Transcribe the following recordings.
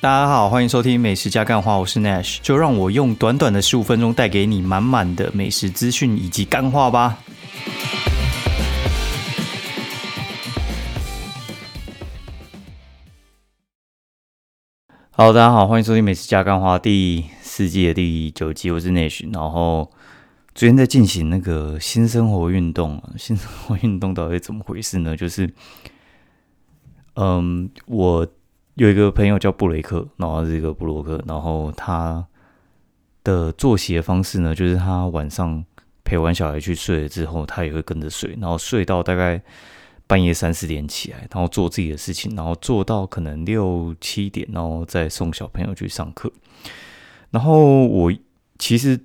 大家好，欢迎收听美食加干话，我是 Nash，就让我用短短的十五分钟带给你满满的美食资讯以及干话吧。Hello，，大家好，欢迎收听美食加干话第四季的第九集，我是 Nash。然后最近在进行那个新生活运动，新生活运动到底怎么回事呢？就是，嗯，我。有一个朋友叫布雷克，然后是一个布洛克，然后他的作息的方式呢，就是他晚上陪完小孩去睡了之后，他也会跟着睡，然后睡到大概半夜三四点起来，然后做自己的事情，然后做到可能六七点，然后再送小朋友去上课。然后我其实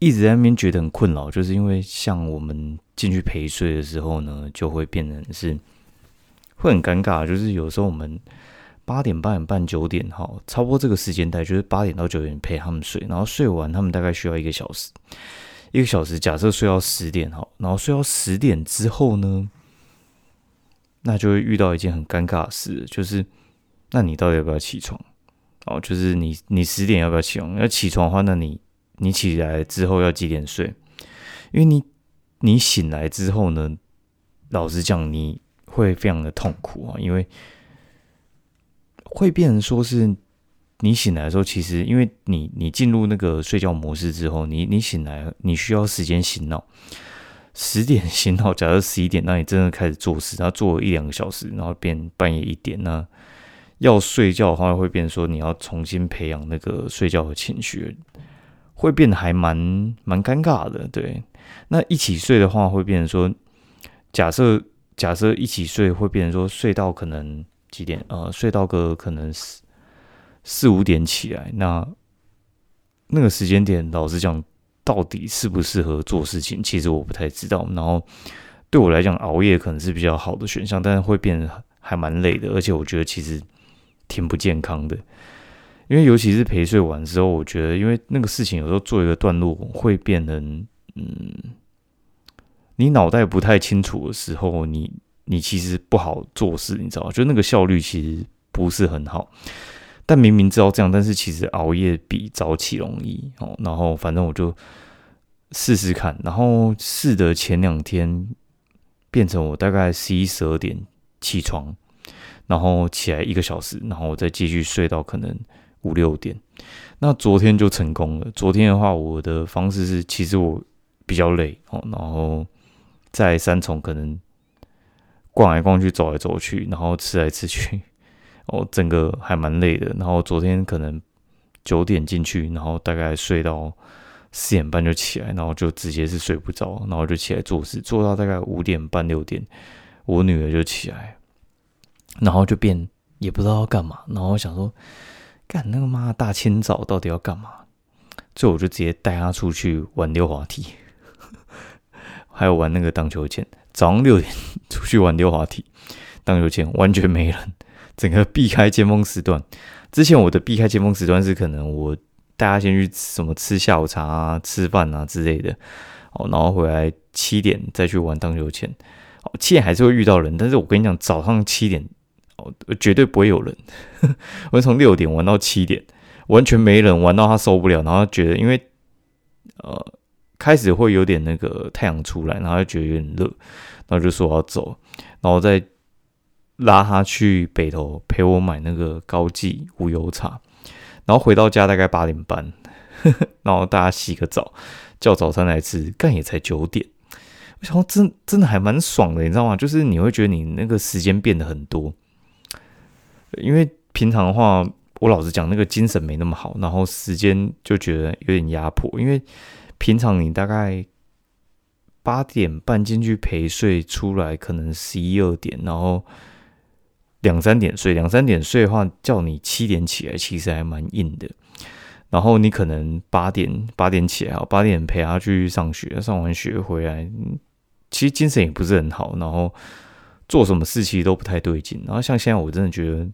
一直在那边觉得很困扰，就是因为像我们进去陪睡的时候呢，就会变成是会很尴尬，就是有时候我们。八点、半半、九点，哈，差不多这个时间带，就是八点到九点陪他们睡，然后睡完，他们大概需要一个小时，一个小时。假设睡到十点，哈，然后睡到十点之后呢，那就会遇到一件很尴尬的事，就是，那你到底要不要起床？哦，就是你，你十点要不要起床？要起床的话，那你，你起来之后要几点睡？因为你，你醒来之后呢，老实讲，你会非常的痛苦啊，因为。会变成说是，你醒来的时候，其实因为你你进入那个睡觉模式之后，你你醒来，你需要时间醒脑。十点醒脑，假设十一点，那你真的开始做事，然后做一两个小时，然后变半夜一点，那要睡觉的话，会变说你要重新培养那个睡觉的情绪，会变得还蛮蛮尴尬的。对，那一起睡的话，会变成说，假设假设一起睡，会变成说睡到可能。几点？呃，睡到个可能四四五点起来，那那个时间点，老实讲，到底适不适合做事情，其实我不太知道。然后对我来讲，熬夜可能是比较好的选项，但是会变得还蛮累的，而且我觉得其实挺不健康的。因为尤其是陪睡完之后，我觉得因为那个事情有时候做一个段落会变成，嗯，你脑袋不太清楚的时候，你。你其实不好做事，你知道就那个效率其实不是很好。但明明知道这样，但是其实熬夜比早起容易哦。然后反正我就试试看，然后试的前两天变成我大概十一十二点起床，然后起来一个小时，然后我再继续睡到可能五六点。那昨天就成功了。昨天的话，我的方式是，其实我比较累哦，然后在三重可能。逛来逛去，走来走去，然后吃来吃去，哦，整个还蛮累的。然后昨天可能九点进去，然后大概睡到四点半就起来，然后就直接是睡不着，然后就起来做事，做到大概五点半六点，我女儿就起来，然后就变也不知道要干嘛，然后想说干那个妈大清早到底要干嘛？最后我就直接带她出去玩溜滑梯，还有玩那个荡秋千。早上六点 出去玩溜滑梯，荡秋千完全没人，整个避开尖峰时段。之前我的避开尖峰时段是可能我大家先去什么吃下午茶啊、吃饭啊之类的，哦，然后回来七点再去玩荡秋千。哦，七点还是会遇到人，但是我跟你讲，早上七点哦绝对不会有人。我从六点玩到七点，完全没人，玩到他受不了，然后觉得因为呃。开始会有点那个太阳出来，然后就觉得有点热，然后就说我要走，然后再拉他去北头陪我买那个高记无油茶，然后回到家大概八点半，然后大家洗个澡，叫早餐来吃，干也才九点，我想真真的还蛮爽的，你知道吗？就是你会觉得你那个时间变得很多，因为平常的话，我老实讲那个精神没那么好，然后时间就觉得有点压迫，因为。平常你大概八点半进去陪睡，出来可能十一二点，然后两三点睡。两三点睡的话，叫你七点起来，其实还蛮硬的。然后你可能八点八点起来，八点陪他去上学，上完学回来，其实精神也不是很好，然后做什么事情都不太对劲。然后像现在，我真的觉得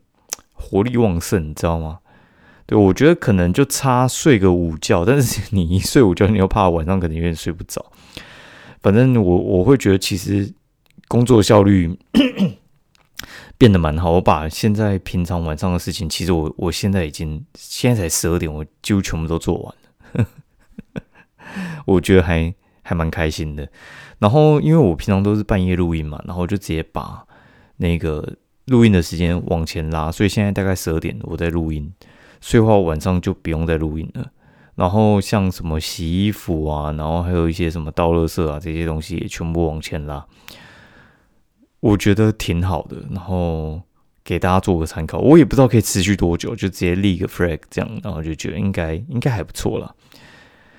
活力旺盛，你知道吗？对，我觉得可能就差睡个午觉，但是 你一睡午觉，你又怕晚上可能有点睡不着。反正我我会觉得，其实工作效率 变得蛮好。我把现在平常晚上的事情，其实我我现在已经现在才十二点，我几乎全部都做完了。我觉得还还蛮开心的。然后因为我平常都是半夜录音嘛，然后就直接把那个录音的时间往前拉，所以现在大概十二点我在录音，所以话晚上就不用再录音了。然后像什么洗衣服啊，然后还有一些什么倒垃圾啊这些东西也全部往前拉，我觉得挺好的。然后给大家做个参考，我也不知道可以持续多久，就直接立个 flag 这样，然后就觉得应该应该还不错了。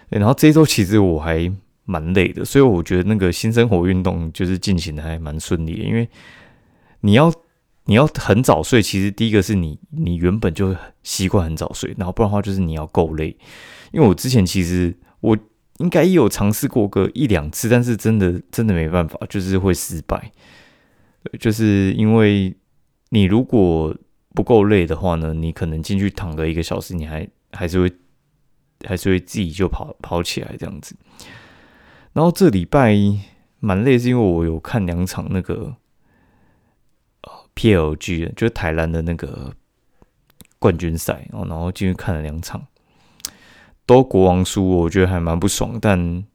然后这周其实我还蛮累的，所以我觉得那个新生活运动就是进行的还蛮顺利的，因为你要。你要很早睡，其实第一个是你你原本就习惯很早睡，然后不然的话就是你要够累。因为我之前其实我应该也有尝试过个一两次，但是真的真的没办法，就是会失败。就是因为你如果不够累的话呢，你可能进去躺个一个小时，你还还是会还是会自己就跑跑起来这样子。然后这礼拜蛮累，是因为我有看两场那个。P.L.G. 就是台南的那个冠军赛哦，然后进去看了两场，都国王输，我觉得还蛮不爽。但，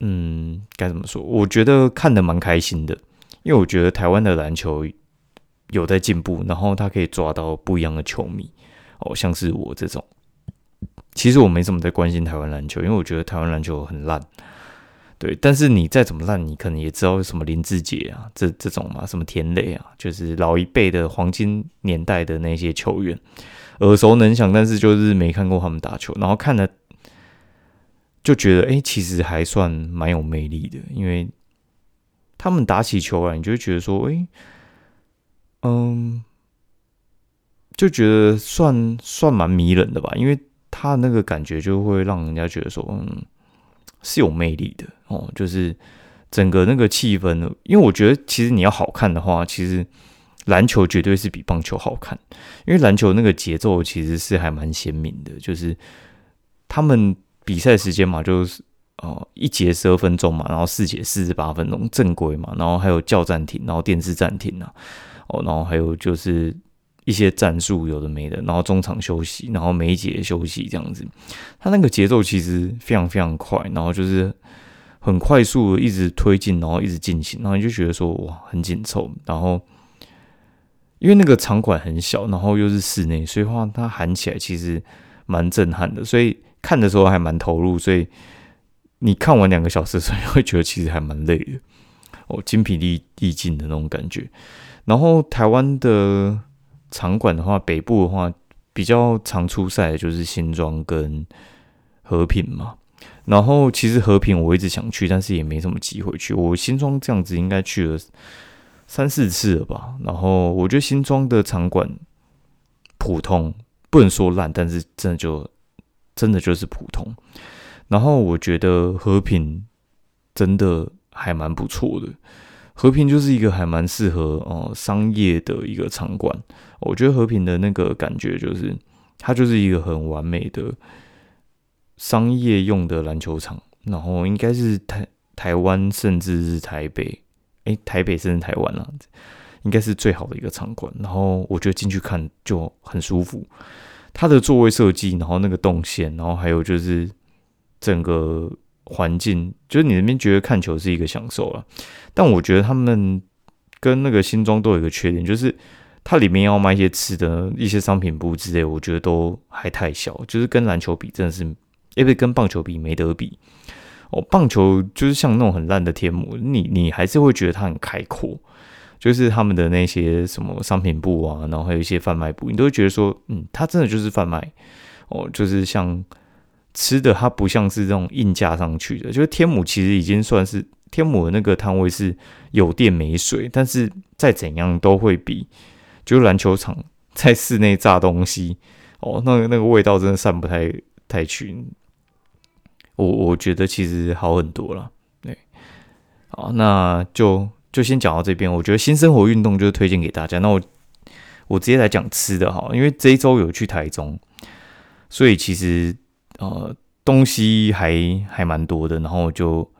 嗯，该怎么说？我觉得看的蛮开心的，因为我觉得台湾的篮球有在进步，然后他可以抓到不一样的球迷哦，像是我这种。其实我没怎么在关心台湾篮球，因为我觉得台湾篮球很烂。对，但是你再怎么烂，你可能也知道什么林志杰啊，这这种嘛，什么田磊啊，就是老一辈的黄金年代的那些球员，耳熟能详。但是就是没看过他们打球，然后看了就觉得，哎，其实还算蛮有魅力的，因为他们打起球来，你就会觉得说，哎，嗯，就觉得算算蛮迷人的吧，因为他那个感觉就会让人家觉得说，嗯。是有魅力的哦，就是整个那个气氛，因为我觉得其实你要好看的话，其实篮球绝对是比棒球好看，因为篮球那个节奏其实是还蛮鲜明的，就是他们比赛时间嘛，就是哦一节十二分钟嘛，然后四节四十八分钟正规嘛，然后还有叫暂停，然后电视暂停啊，哦，然后还有就是。一些战术有的没的，然后中场休息，然后每一节休息这样子，他那个节奏其实非常非常快，然后就是很快速的一直推进，然后一直进行，然后你就觉得说哇很紧凑，然后因为那个场馆很小，然后又是室内，所以话他喊起来其实蛮震撼的，所以看的时候还蛮投入，所以你看完两个小时，所以会觉得其实还蛮累的，哦精疲力力尽的那种感觉，然后台湾的。场馆的话，北部的话比较常出赛的就是新庄跟和平嘛。然后其实和平我一直想去，但是也没什么机会去。我新庄这样子应该去了三四次了吧。然后我觉得新庄的场馆普通，不能说烂，但是真的就真的就是普通。然后我觉得和平真的还蛮不错的。和平就是一个还蛮适合哦商业的一个场馆，我觉得和平的那个感觉就是，它就是一个很完美的商业用的篮球场，然后应该是台台湾甚至是台北，诶，台北甚至台湾了，应该是最好的一个场馆。然后我觉得进去看就很舒服，它的座位设计，然后那个动线，然后还有就是整个。环境就是你那边觉得看球是一个享受了，但我觉得他们跟那个新庄都有一个缺点，就是它里面要卖一些吃的、一些商品部之类，我觉得都还太小，就是跟篮球比真的是，因为跟棒球比没得比。哦，棒球就是像那种很烂的天幕，你你还是会觉得它很开阔，就是他们的那些什么商品部啊，然后还有一些贩卖部，你都会觉得说，嗯，它真的就是贩卖哦，就是像。吃的它不像是这种硬架上去的，就是天母其实已经算是天母的那个摊位是有电没水，但是再怎样都会比就篮球场在室内炸东西哦，那个那个味道真的散不太太去。我我觉得其实好很多了，对，好，那就就先讲到这边。我觉得新生活运动就是推荐给大家。那我我直接来讲吃的哈，因为这一周有去台中，所以其实。呃，东西还还蛮多的，然后就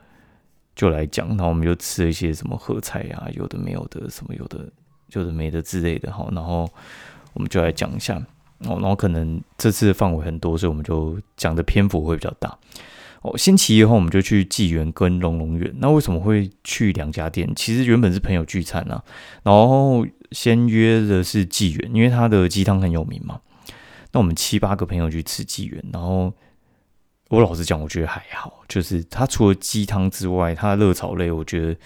就来讲，然后我们就吃了一些什么合菜啊，有的没有的，什么有的就是没的之类的哈。然后我们就来讲一下哦。然后可能这次的范围很多，所以我们就讲的篇幅会比较大哦。星期一后我们就去纪元跟龙龙园。那为什么会去两家店？其实原本是朋友聚餐啊，然后先约的是纪元，因为他的鸡汤很有名嘛。那我们七八个朋友去吃纪元，然后。我老实讲，我觉得还好，就是它除了鸡汤之外，它的热炒类，我觉得，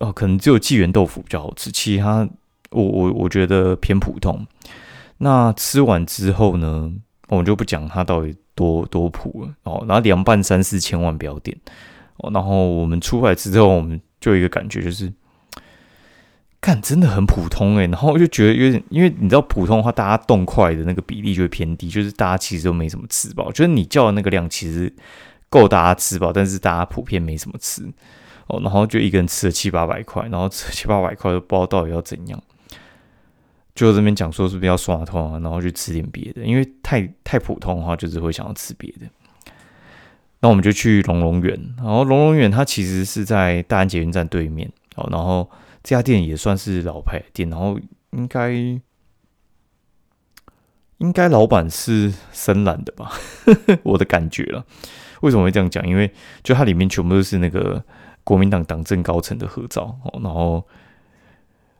哦，可能只有纪元豆腐比较好吃，其他我我我觉得偏普通。那吃完之后呢，我们就不讲它到底多多普了哦。然后凉拌三四千万不要点哦。然后我们出来之后，我们就一个感觉就是。看，真的很普通诶，然后我就觉得有点，因为你知道普通的话，大家动筷的那个比例就会偏低，就是大家其实都没什么吃饱，就是你叫的那个量其实够大家吃饱，但是大家普遍没什么吃哦，然后就一个人吃了七八百块，然后吃七八百块都不知道到底要怎样，就这边讲说是不是要刷通啊，然后去吃点别的，因为太太普通的话，就是会想要吃别的。那我们就去龙龙园，然后龙龙园它其实是在大安捷运站对面哦，然后。这家店也算是老牌店，然后应该应该老板是深蓝的吧，我的感觉了。为什么会这样讲？因为就它里面全部都是那个国民党党政高层的合照哦，然后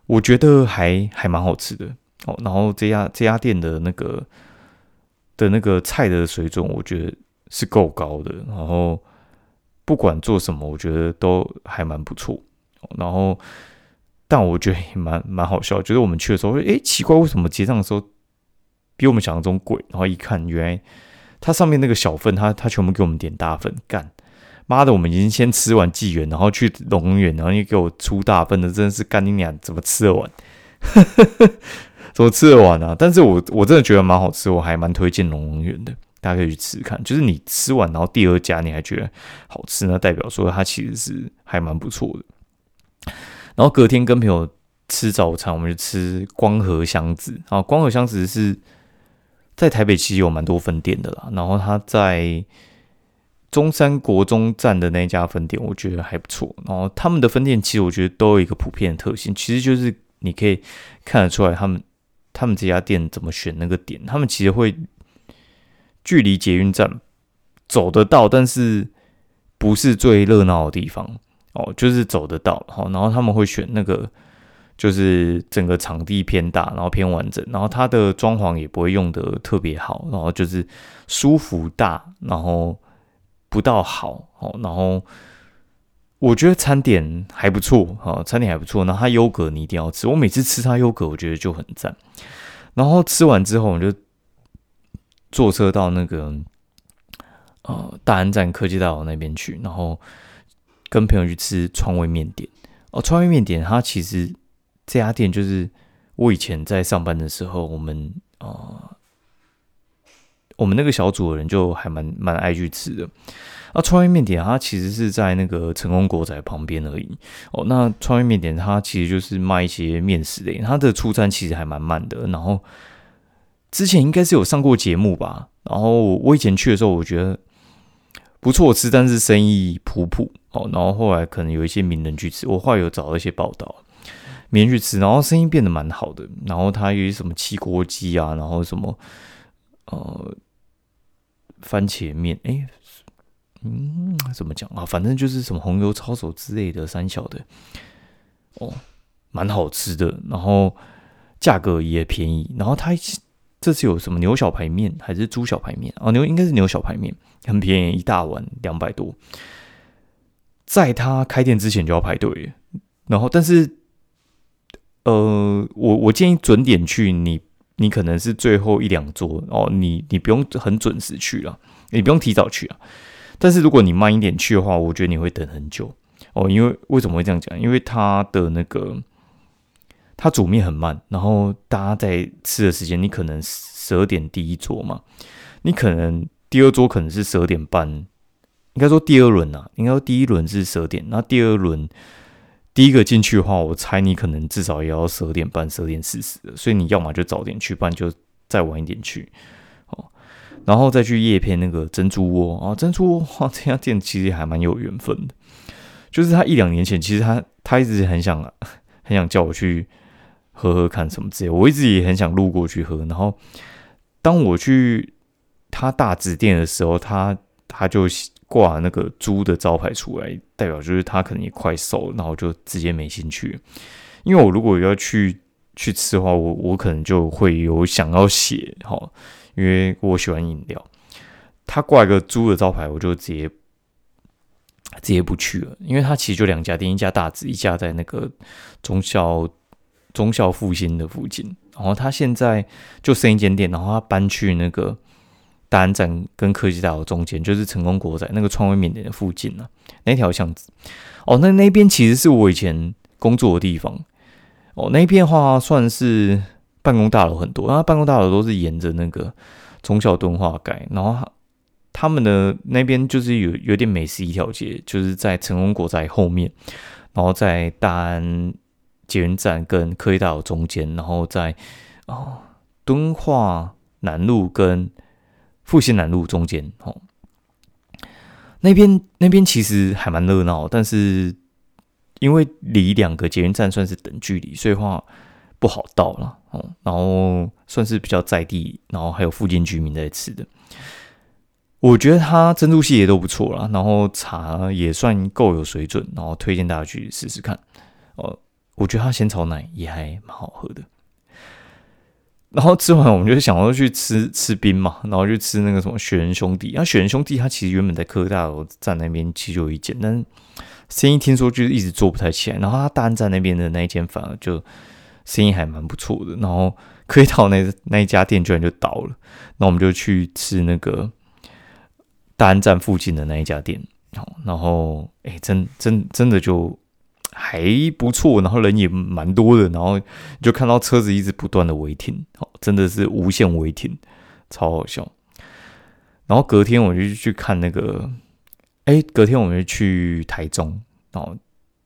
我觉得还还蛮好吃的哦。然后这家这家店的那个的那个菜的水准，我觉得是够高的。然后不管做什么，我觉得都还蛮不错。然后。但我觉得也蛮蛮好笑，就是我们去的时候，哎，奇怪，为什么结账的时候比我们想象中贵？然后一看，原来它上面那个小份，它它全部给我们点大份，干妈的，我们已经先吃完纪元，然后去龙源，然后又给我出大份的，真的是干你娘，怎么吃得完？怎么吃得完啊？但是我我真的觉得蛮好吃，我还蛮推荐龙源的，大家可以去吃看。就是你吃完，然后第二家你还觉得好吃，那代表说它其实是还蛮不错的。然后隔天跟朋友吃早餐，我们就吃光和箱子啊。光和箱子是在台北其实有蛮多分店的啦。然后他在中山国中站的那家分店，我觉得还不错。然后他们的分店其实我觉得都有一个普遍的特性，其实就是你可以看得出来他们他们这家店怎么选那个点。他们其实会距离捷运站走得到，但是不是最热闹的地方。哦，就是走得到，好，然后他们会选那个，就是整个场地偏大，然后偏完整，然后它的装潢也不会用的特别好，然后就是舒服大，然后不到好，好，然后我觉得餐点还不错，哈，餐点还不错，然后它优格你一定要吃，我每次吃它优格，我觉得就很赞，然后吃完之后，我就坐车到那个呃大安站科技大楼那边去，然后。跟朋友去吃川味面点哦，川味面点它其实这家店就是我以前在上班的时候，我们啊，我们那个小组的人就还蛮蛮爱去吃的。那川味面点它其实是在那个成功国仔旁边而已哦。那川味面点它其实就是卖一些面食类，它的出餐其实还蛮慢的。然后之前应该是有上过节目吧。然后我以前去的时候，我觉得不错吃，但是生意普普。哦，然后后来可能有一些名人去吃，我后来有找到一些报道，名人去吃，然后生意变得蛮好的。然后他有什么汽锅鸡啊，然后什么呃番茄面，哎，嗯，怎么讲啊？反正就是什么红油抄手之类的三小的，哦，蛮好吃的，然后价格也便宜。然后他这次有什么牛小排面还是猪小排面啊？牛应该是牛小排面，很便宜，一大碗两百多。在他开店之前就要排队，然后但是，呃，我我建议准点去，你你可能是最后一两桌哦，你你不用很准时去了，你不用提早去啊。但是如果你慢一点去的话，我觉得你会等很久哦。因为为什么会这样讲？因为他的那个他煮面很慢，然后大家在吃的时间，你可能十二点第一桌嘛，你可能第二桌可能是十二点半。应该说第二轮呐，应该说第一轮是十二点，那第二轮第一个进去的话，我猜你可能至少也要十二点半、十二点四十，所以你要么就早点去，不然就再晚一点去，哦，然后再去叶片那个珍珠窝啊，珍珠窝哇，这家店其实还蛮有缘分的，就是他一两年前，其实他他一直很想很想叫我去喝喝看什么之类。我一直也很想路过去喝，然后当我去他大直店的时候，他他就挂那个猪的招牌出来，代表就是他可能也快瘦，然后就直接没兴趣。因为我如果要去去吃的话，我我可能就会有想要写哈，因为我喜欢饮料。他挂一个猪的招牌，我就直接直接不去了，因为他其实就两家店，一家大直，一家在那个中校中校复兴的附近。然后他现在就剩一间店，然后他搬去那个大安站跟科技大楼中间，就是成功国仔那个创威缅甸的附近啊，那条巷子。哦，那那边其实是我以前工作的地方。哦，那边的话算是办公大楼很多，然后办公大楼都是沿着那个中小敦化盖，然后。他们的那边就是有有点美食一条街，就是在成功国在后面，然后在大安捷运站跟科技大楼中间，然后在哦敦化南路跟复兴南路中间哦。那边那边其实还蛮热闹，但是因为离两个捷运站算是等距离，所以话不好到了哦。然后算是比较在地，然后还有附近居民在吃的。我觉得它珍珠系列都不错啦，然后茶也算够有水准，然后推荐大家去试试看。哦，我觉得它仙草奶也还蛮好喝的。然后吃完，我们就想要去吃吃冰嘛，然后就吃那个什么雪人兄弟。然后雪人兄弟，它其实原本在科大楼站那边其实有一间，但是生意听说就是一直做不太起来。然后他大安站那边的那一间反而就生意还蛮不错的。然后科大那那一家店居然就倒了，那我们就去吃那个。大安站附近的那一家店，然后哎，真真真的就还不错，然后人也蛮多的，然后就看到车子一直不断的违停，哦，真的是无限违停，超好笑。然后隔天我就去看那个，哎，隔天我们就去台中，然后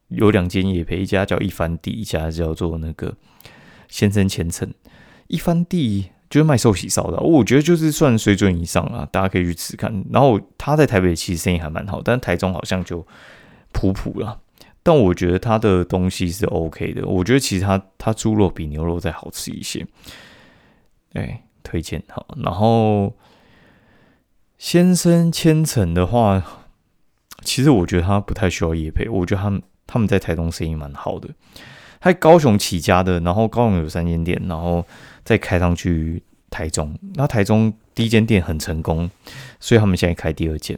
有两间也陪，一家叫一番地，一家叫做那个先生前程，一番地。就是卖寿喜烧的，我觉得就是算水准以上啊，大家可以去吃看。然后他在台北其实生意还蛮好，但台中好像就普普了。但我觉得他的东西是 OK 的，我觉得其实他他猪肉比牛肉再好吃一些。哎，推荐好。然后先生千层的话，其实我觉得他不太需要夜配，我觉得他们他们在台中生意蛮好的。他高雄起家的，然后高雄有三间店，然后。再开上去台中，那台中第一间店很成功，所以他们现在开第二间。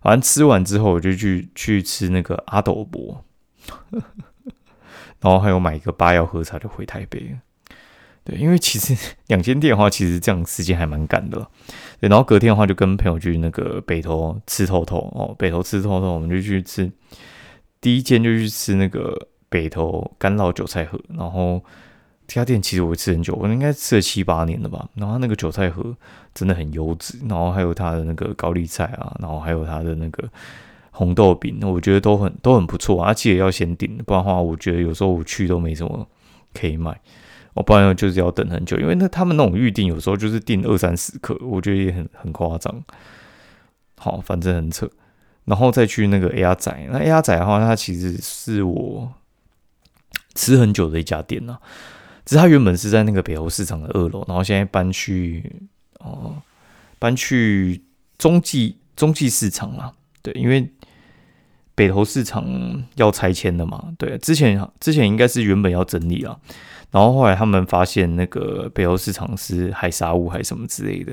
反正吃完之后，我就去去吃那个阿斗伯，然后还有买一个八药喝茶就回台北。对，因为其实 两间店的话，其实这样时间还蛮赶的。对，然后隔天的话就跟朋友去那个北投吃透透哦，北投吃透透，我们就去吃第一间就去吃那个北投干酪韭菜盒，然后。这家店其实我吃很久，我应该吃了七八年了吧。然后那个韭菜盒真的很优质，然后还有它的那个高丽菜啊，然后还有它的那个红豆饼，我觉得都很都很不错啊。记得要先订，不然的话，我觉得有时候我去都没什么可以买。我不然就是要等很久，因为那他们那种预定有时候就是订二三十克，我觉得也很很夸张。好，反正很扯。然后再去那个 A R 仔，那 A R 仔的话，它其实是我吃很久的一家店呐。只是它原本是在那个北欧市场的二楼，然后现在搬去哦，搬去中继中继市场了。对，因为北投市场要拆迁的嘛。对，之前之前应该是原本要整理啊，然后后来他们发现那个北欧市场是海沙屋还是什么之类的，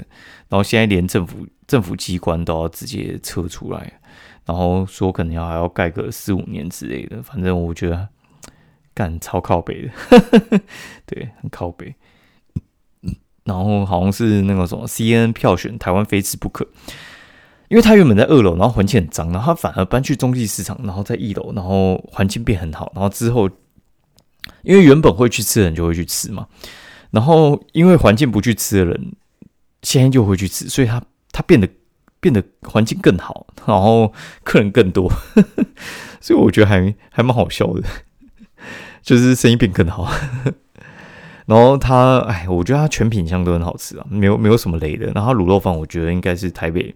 然后现在连政府政府机关都要直接撤出来，然后说可能要还要盖个四五年之类的。反正我觉得。干超靠北的，对，很靠北。然后好像是那个什么 C N 票选台湾非吃不可，因为他原本在二楼，然后环境很脏，然后他反而搬去中继市场，然后在一楼，然后环境变很好。然后之后，因为原本会去吃的人就会去吃嘛，然后因为环境不去吃的人，现在就会去吃，所以他他变得变得环境更好，然后客人更多，所以我觉得还还蛮好笑的。就是生意变更好，然后它，哎，我觉得它全品相都很好吃啊，没有没有什么雷的。然后卤肉饭，我觉得应该是台北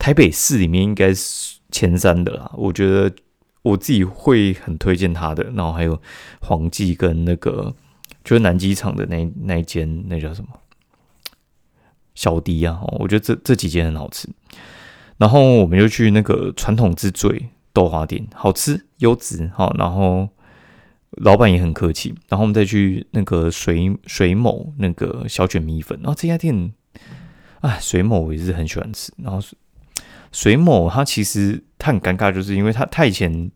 台北市里面应该是前三的啦。我觉得我自己会很推荐它的。然后还有黄记跟那个就是南机场的那那一间，那叫什么小迪啊？我觉得这这几间很好吃。然后我们就去那个传统之最豆花店，好吃优质好，然后老板也很客气。然后我们再去那个水水某那个小卷米粉，然后这家店，哎，水某我也是很喜欢吃。然后水某他其实他很尴尬，就是因为他他以前。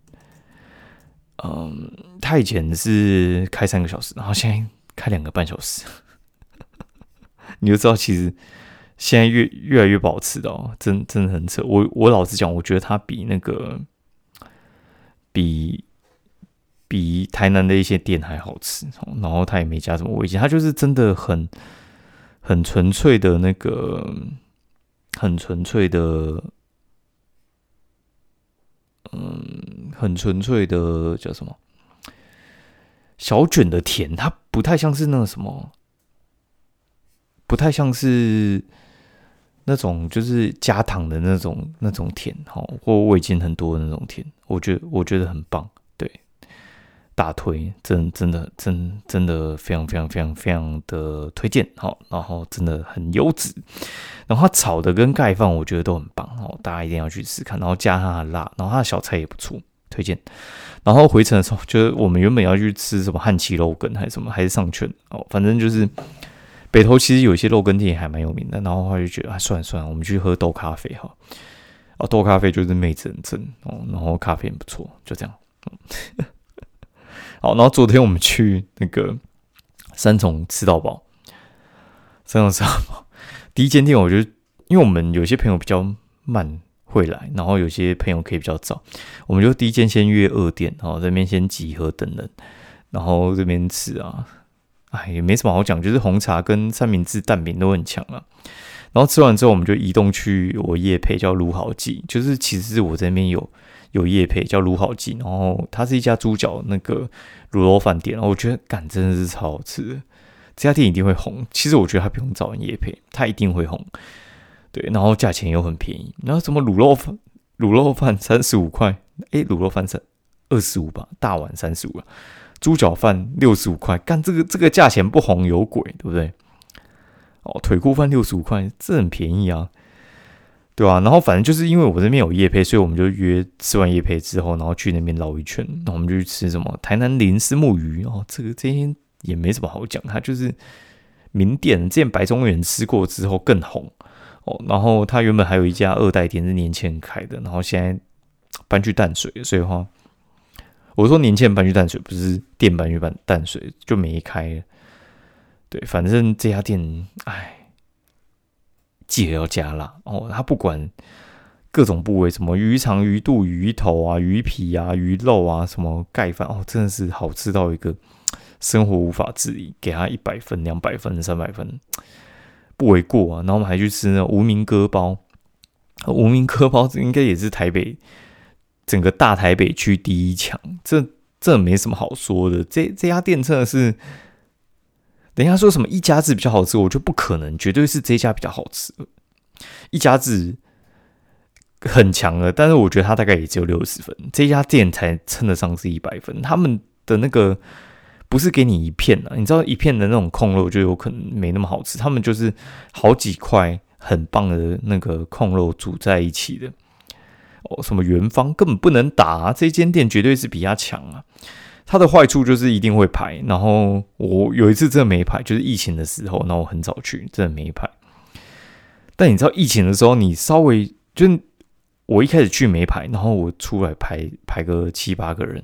嗯，他以前是开三个小时，然后现在开两个半小时，你就知道其实现在越越来越不好吃的哦，真真的很扯。我我老实讲，我觉得它比那个比比台南的一些店还好吃，然后他也没加什么味精，他就是真的很很纯粹的那个很纯粹的。嗯，很纯粹的叫什么小卷的甜，它不太像是那个什么，不太像是那种就是加糖的那种那种甜，哈，或味精很多的那种甜，我觉得我觉得很棒。大推，真真的真真的非常非常非常非常的推荐，好，然后真的很优质，然后它炒的跟盖饭我觉得都很棒，哦，大家一定要去试看，然后加它的辣，然后它的小菜也不错，推荐。然后回程的时候，就是我们原本要去吃什么汉奇肉羹还是什么，还是上圈哦，反正就是北投其实有一些肉羹店还蛮有名的，然后他就觉得啊，算了算了，我们去喝豆咖啡哈，哦，豆咖啡就是妹子很正哦，然后咖啡也不错，就这样。好，然后昨天我们去那个三重吃到饱，三重吃到饱。第一间店，我觉得，因为我们有些朋友比较慢会来，然后有些朋友可以比较早，我们就第一间先约二店，然后这边先集合等人，然后这边吃啊，哎，也没什么好讲，就是红茶跟三明治蛋饼都很强啊。然后吃完之后，我们就移动去我叶配叫卢好记，就是其实我这边有。有叶配叫卤好记，然后它是一家猪脚那个卤肉饭店，然后我觉得干真的是超好吃的，这家店一定会红。其实我觉得它不用找人叶配，它一定会红。对，然后价钱又很便宜，然后什么卤肉饭，卤肉饭三十五块，诶，卤肉饭三二十五吧，大碗三十五，猪脚饭六十五块，干这个这个价钱不红有鬼，对不对？哦，腿骨饭六十五块，这很便宜啊。对啊？然后反正就是因为我这边有夜配，所以我们就约吃完夜配之后，然后去那边绕一圈。那我们就去吃什么台南林丝木鱼哦，这个这些也没什么好讲，它就是名店。之前白中原吃过之后更红哦。然后它原本还有一家二代店是年前开的，然后现在搬去淡水，所以话我说年前搬去淡水，不是店搬去搬淡水就没开。对，反正这家店，唉。记得要加辣哦！他不管各种部位，什么鱼肠、鱼肚、鱼头啊、鱼皮啊、鱼肉啊，什么盖饭哦，真的是好吃到一个生活无法自理，给他一百分、两百分、三百分不为过啊！然后我们还去吃那无名割包，无名割包应该也是台北整个大台北区第一强，这这没什么好说的。这这家店真的是。人家说什么一家子比较好吃，我就不可能，绝对是这家比较好吃。一家子很强了，但是我觉得它大概也只有六十分，这家店才称得上是一百分。他们的那个不是给你一片啊，你知道一片的那种控肉就有可能没那么好吃，他们就是好几块很棒的那个控肉煮在一起的。哦，什么元芳根本不能打，这间店绝对是比他强啊。它的坏处就是一定会排，然后我有一次真的没排，就是疫情的时候，那我很早去，真的没排。但你知道疫情的时候，你稍微就我一开始去没排，然后我出来排排个七八个人。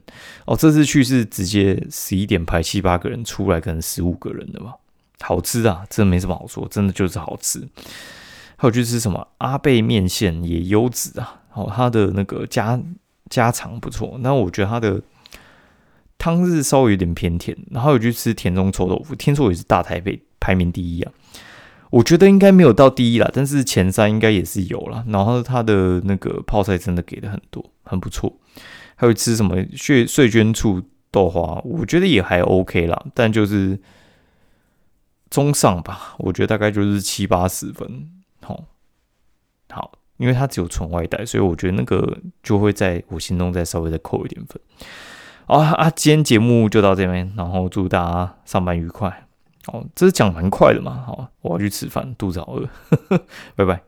哦，这次去是直接十一点排七八个人，出来可能十五个人的吧。好吃啊，真的没什么好说，真的就是好吃。还有就是什么阿贝面线也优质啊，哦，它的那个家家常不错，那我觉得它的。汤是稍微有点偏甜，然后有去吃田中臭豆腐，听说也是大台北排名第一啊。我觉得应该没有到第一啦，但是前三应该也是有了。然后他的那个泡菜真的给的很多，很不错。还有吃什么碎碎绢醋豆花，我觉得也还 OK 啦，但就是中上吧。我觉得大概就是七八十分。好，好，因为它只有纯外带，所以我觉得那个就会在我心中再稍微再扣一点分。啊啊，今天节目就到这边，然后祝大家上班愉快。哦，这是讲蛮快的嘛，好，我要去吃饭，肚子好饿，拜拜。